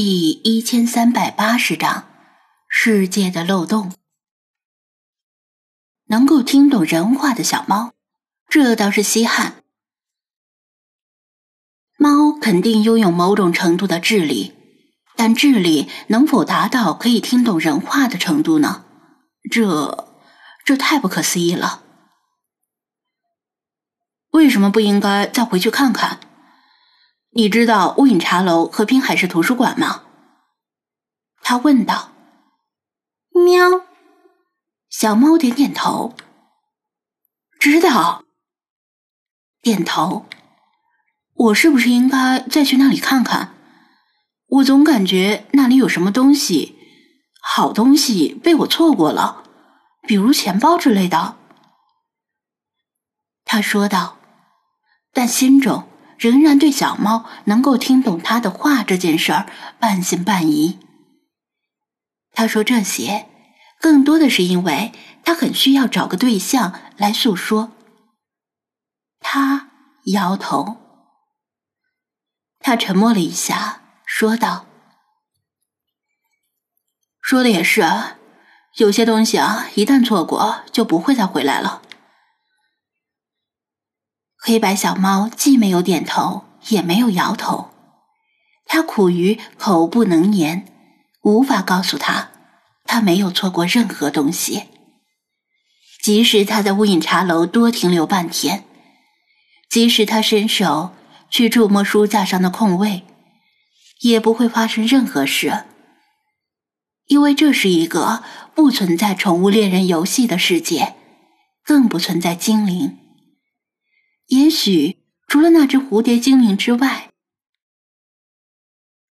第一千三百八十章世界的漏洞。能够听懂人话的小猫，这倒是稀罕。猫肯定拥有某种程度的智力，但智力能否达到可以听懂人话的程度呢？这，这太不可思议了。为什么不应该再回去看看？你知道雾影茶楼和滨海市图书馆吗？他问道。喵，小猫点点头。知道。点头。我是不是应该再去那里看看？我总感觉那里有什么东西，好东西被我错过了，比如钱包之类的。他说道，但心中。仍然对小猫能够听懂他的话这件事儿半信半疑。他说这些，更多的是因为他很需要找个对象来诉说。他摇头，他沉默了一下，说道：“说的也是，有些东西啊，一旦错过，就不会再回来了。”黑白小猫既没有点头，也没有摇头，它苦于口不能言，无法告诉他，他没有错过任何东西。即使他在乌隐茶楼多停留半天，即使他伸手去触摸书架上的空位，也不会发生任何事，因为这是一个不存在宠物猎人游戏的世界，更不存在精灵。也许除了那只蝴蝶精灵之外，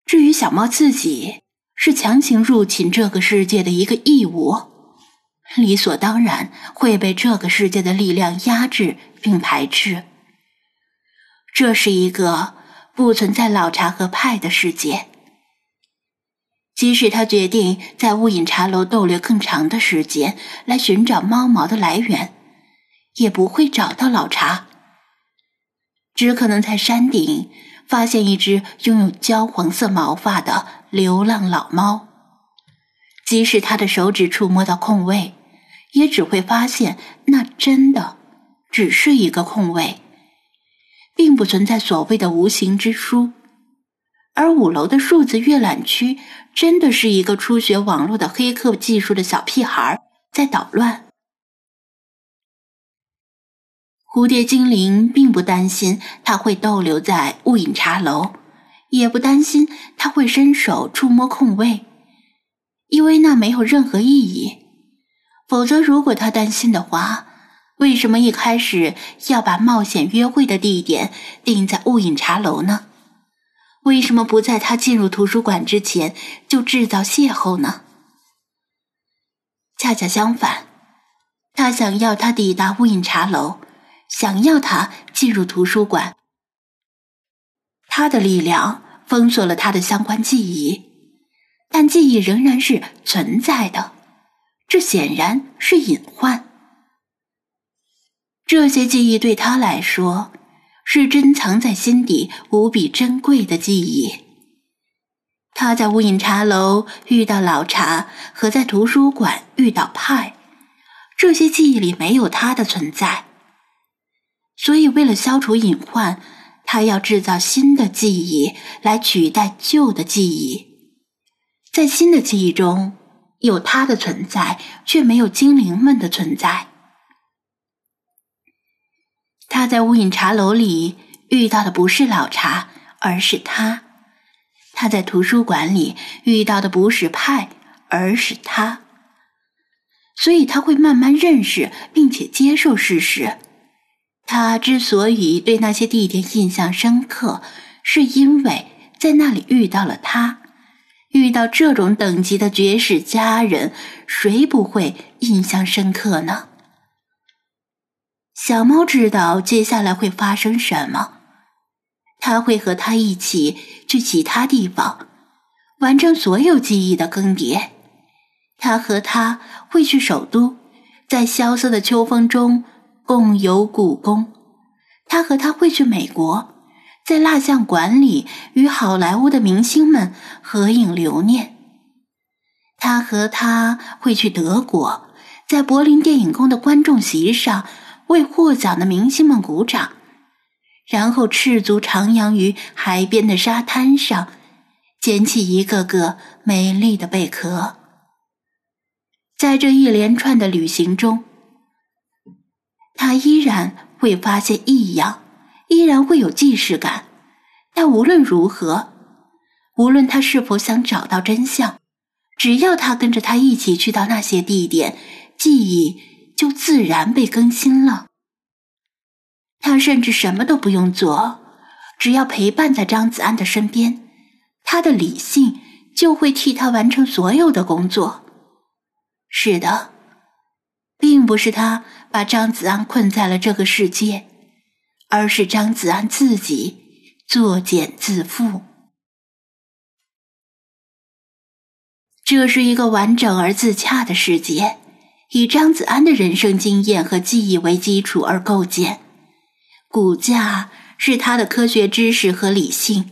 至于小猫自己，是强行入侵这个世界的一个异物，理所当然会被这个世界的力量压制并排斥。这是一个不存在老茶和派的世界。即使他决定在雾隐茶楼逗留更长的时间来寻找猫毛的来源，也不会找到老茶。只可能在山顶发现一只拥有焦黄色毛发的流浪老猫，即使他的手指触摸到空位，也只会发现那真的只是一个空位，并不存在所谓的无形之书。而五楼的数字阅览区真的是一个初学网络的黑客技术的小屁孩在捣乱。蝴蝶精灵并不担心他会逗留在雾隐茶楼，也不担心他会伸手触摸空位，因为那没有任何意义。否则，如果他担心的话，为什么一开始要把冒险约会的地点定在雾隐茶楼呢？为什么不在他进入图书馆之前就制造邂逅呢？恰恰相反，他想要他抵达雾隐茶楼。想要他进入图书馆，他的力量封锁了他的相关记忆，但记忆仍然是存在的。这显然是隐患。这些记忆对他来说是珍藏在心底无比珍贵的记忆。他在无影茶楼遇到老茶，和在图书馆遇到派，这些记忆里没有他的存在。所以，为了消除隐患，他要制造新的记忆来取代旧的记忆。在新的记忆中，有他的存在，却没有精灵们的存在。他在无影茶楼里遇到的不是老茶，而是他；他在图书馆里遇到的不是派，而是他。所以，他会慢慢认识并且接受事实。他之所以对那些地点印象深刻，是因为在那里遇到了他。遇到这种等级的绝世佳人，谁不会印象深刻呢？小猫知道接下来会发生什么，他会和他一起去其他地方，完成所有记忆的更迭。他和他会去首都，在萧瑟的秋风中。共游故宫，他和他会去美国，在蜡像馆里与好莱坞的明星们合影留念。他和他会去德国，在柏林电影宫的观众席上为获奖的明星们鼓掌，然后赤足徜徉于海边的沙滩上，捡起一个个美丽的贝壳。在这一连串的旅行中，他依然会发现异样。依然会有既视感，但无论如何，无论他是否想找到真相，只要他跟着他一起去到那些地点，记忆就自然被更新了。他甚至什么都不用做，只要陪伴在张子安的身边，他的理性就会替他完成所有的工作。是的，并不是他把张子安困在了这个世界。而是张子安自己作茧自缚。这是一个完整而自洽的世界，以张子安的人生经验和记忆为基础而构建，骨架是他的科学知识和理性。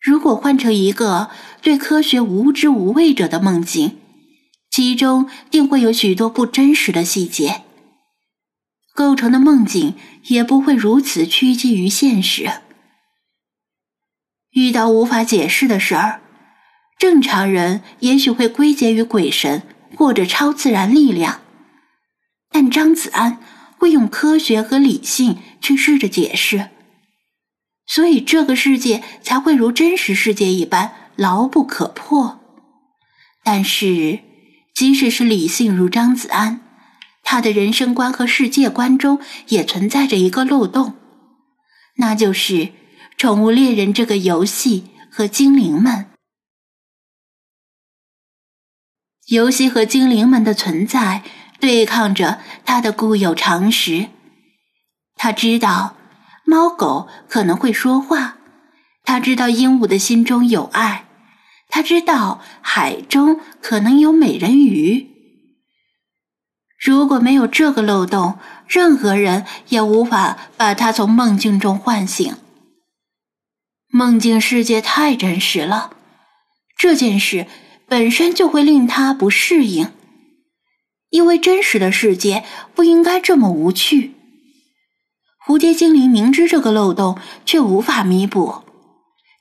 如果换成一个对科学无知无畏者的梦境，其中定会有许多不真实的细节。构成的梦境也不会如此趋近于现实。遇到无法解释的事儿，正常人也许会归结于鬼神或者超自然力量，但张子安会用科学和理性去试着解释，所以这个世界才会如真实世界一般牢不可破。但是，即使是理性如张子安。他的人生观和世界观中也存在着一个漏洞，那就是《宠物猎人》这个游戏和精灵们。游戏和精灵们的存在对抗着他的固有常识。他知道猫狗可能会说话，他知道鹦鹉的心中有爱，他知道海中可能有美人鱼。如果没有这个漏洞，任何人也无法把他从梦境中唤醒。梦境世界太真实了，这件事本身就会令他不适应，因为真实的世界不应该这么无趣。蝴蝶精灵明知这个漏洞，却无法弥补。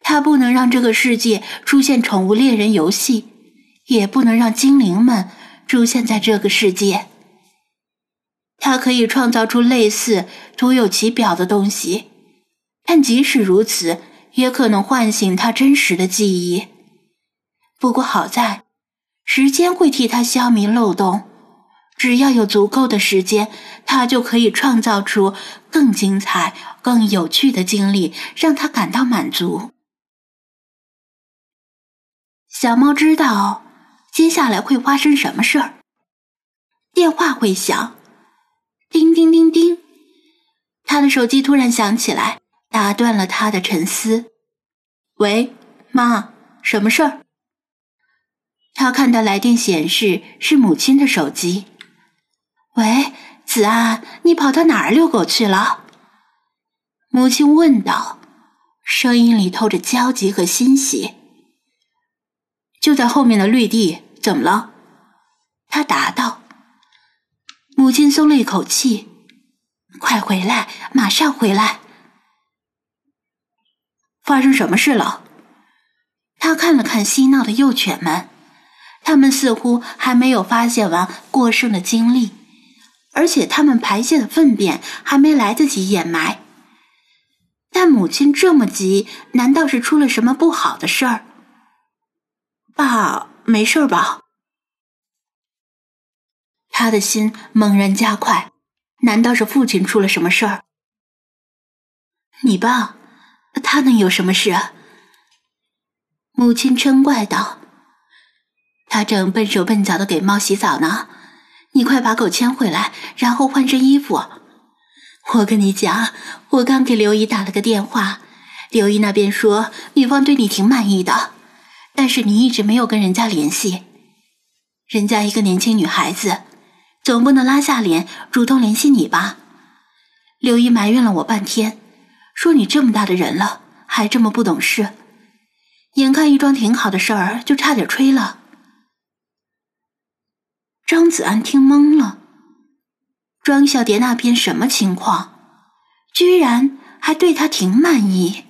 他不能让这个世界出现宠物猎人游戏，也不能让精灵们出现在这个世界。他可以创造出类似徒有其表的东西，但即使如此，也可能唤醒他真实的记忆。不过好在，时间会替他消弭漏洞。只要有足够的时间，他就可以创造出更精彩、更有趣的经历，让他感到满足。小猫知道接下来会发生什么事儿。电话会响。叮叮叮叮，他的手机突然响起来，打断了他的沉思。喂，妈，什么事儿？他看到来电显示是母亲的手机。喂，子安，你跑到哪儿遛狗去了？母亲问道，声音里透着焦急和欣喜。就在后面的绿地，怎么了？他答道。母亲松了一口气，快回来，马上回来！发生什么事了？他看了看嬉闹的幼犬们，他们似乎还没有发泄完过剩的精力，而且他们排泄的粪便还没来得及掩埋。但母亲这么急，难道是出了什么不好的事儿？爸，没事吧？他的心猛然加快，难道是父亲出了什么事儿？你爸，他能有什么事？母亲嗔怪道：“他正笨手笨脚的给猫洗澡呢，你快把狗牵回来，然后换身衣服。我跟你讲，我刚给刘姨打了个电话，刘姨那边说女方对你挺满意的，但是你一直没有跟人家联系，人家一个年轻女孩子。”总不能拉下脸主动联系你吧？刘姨埋怨了我半天，说你这么大的人了，还这么不懂事，眼看一桩挺好的事儿就差点吹了。张子安听懵了，庄小蝶那边什么情况？居然还对他挺满意。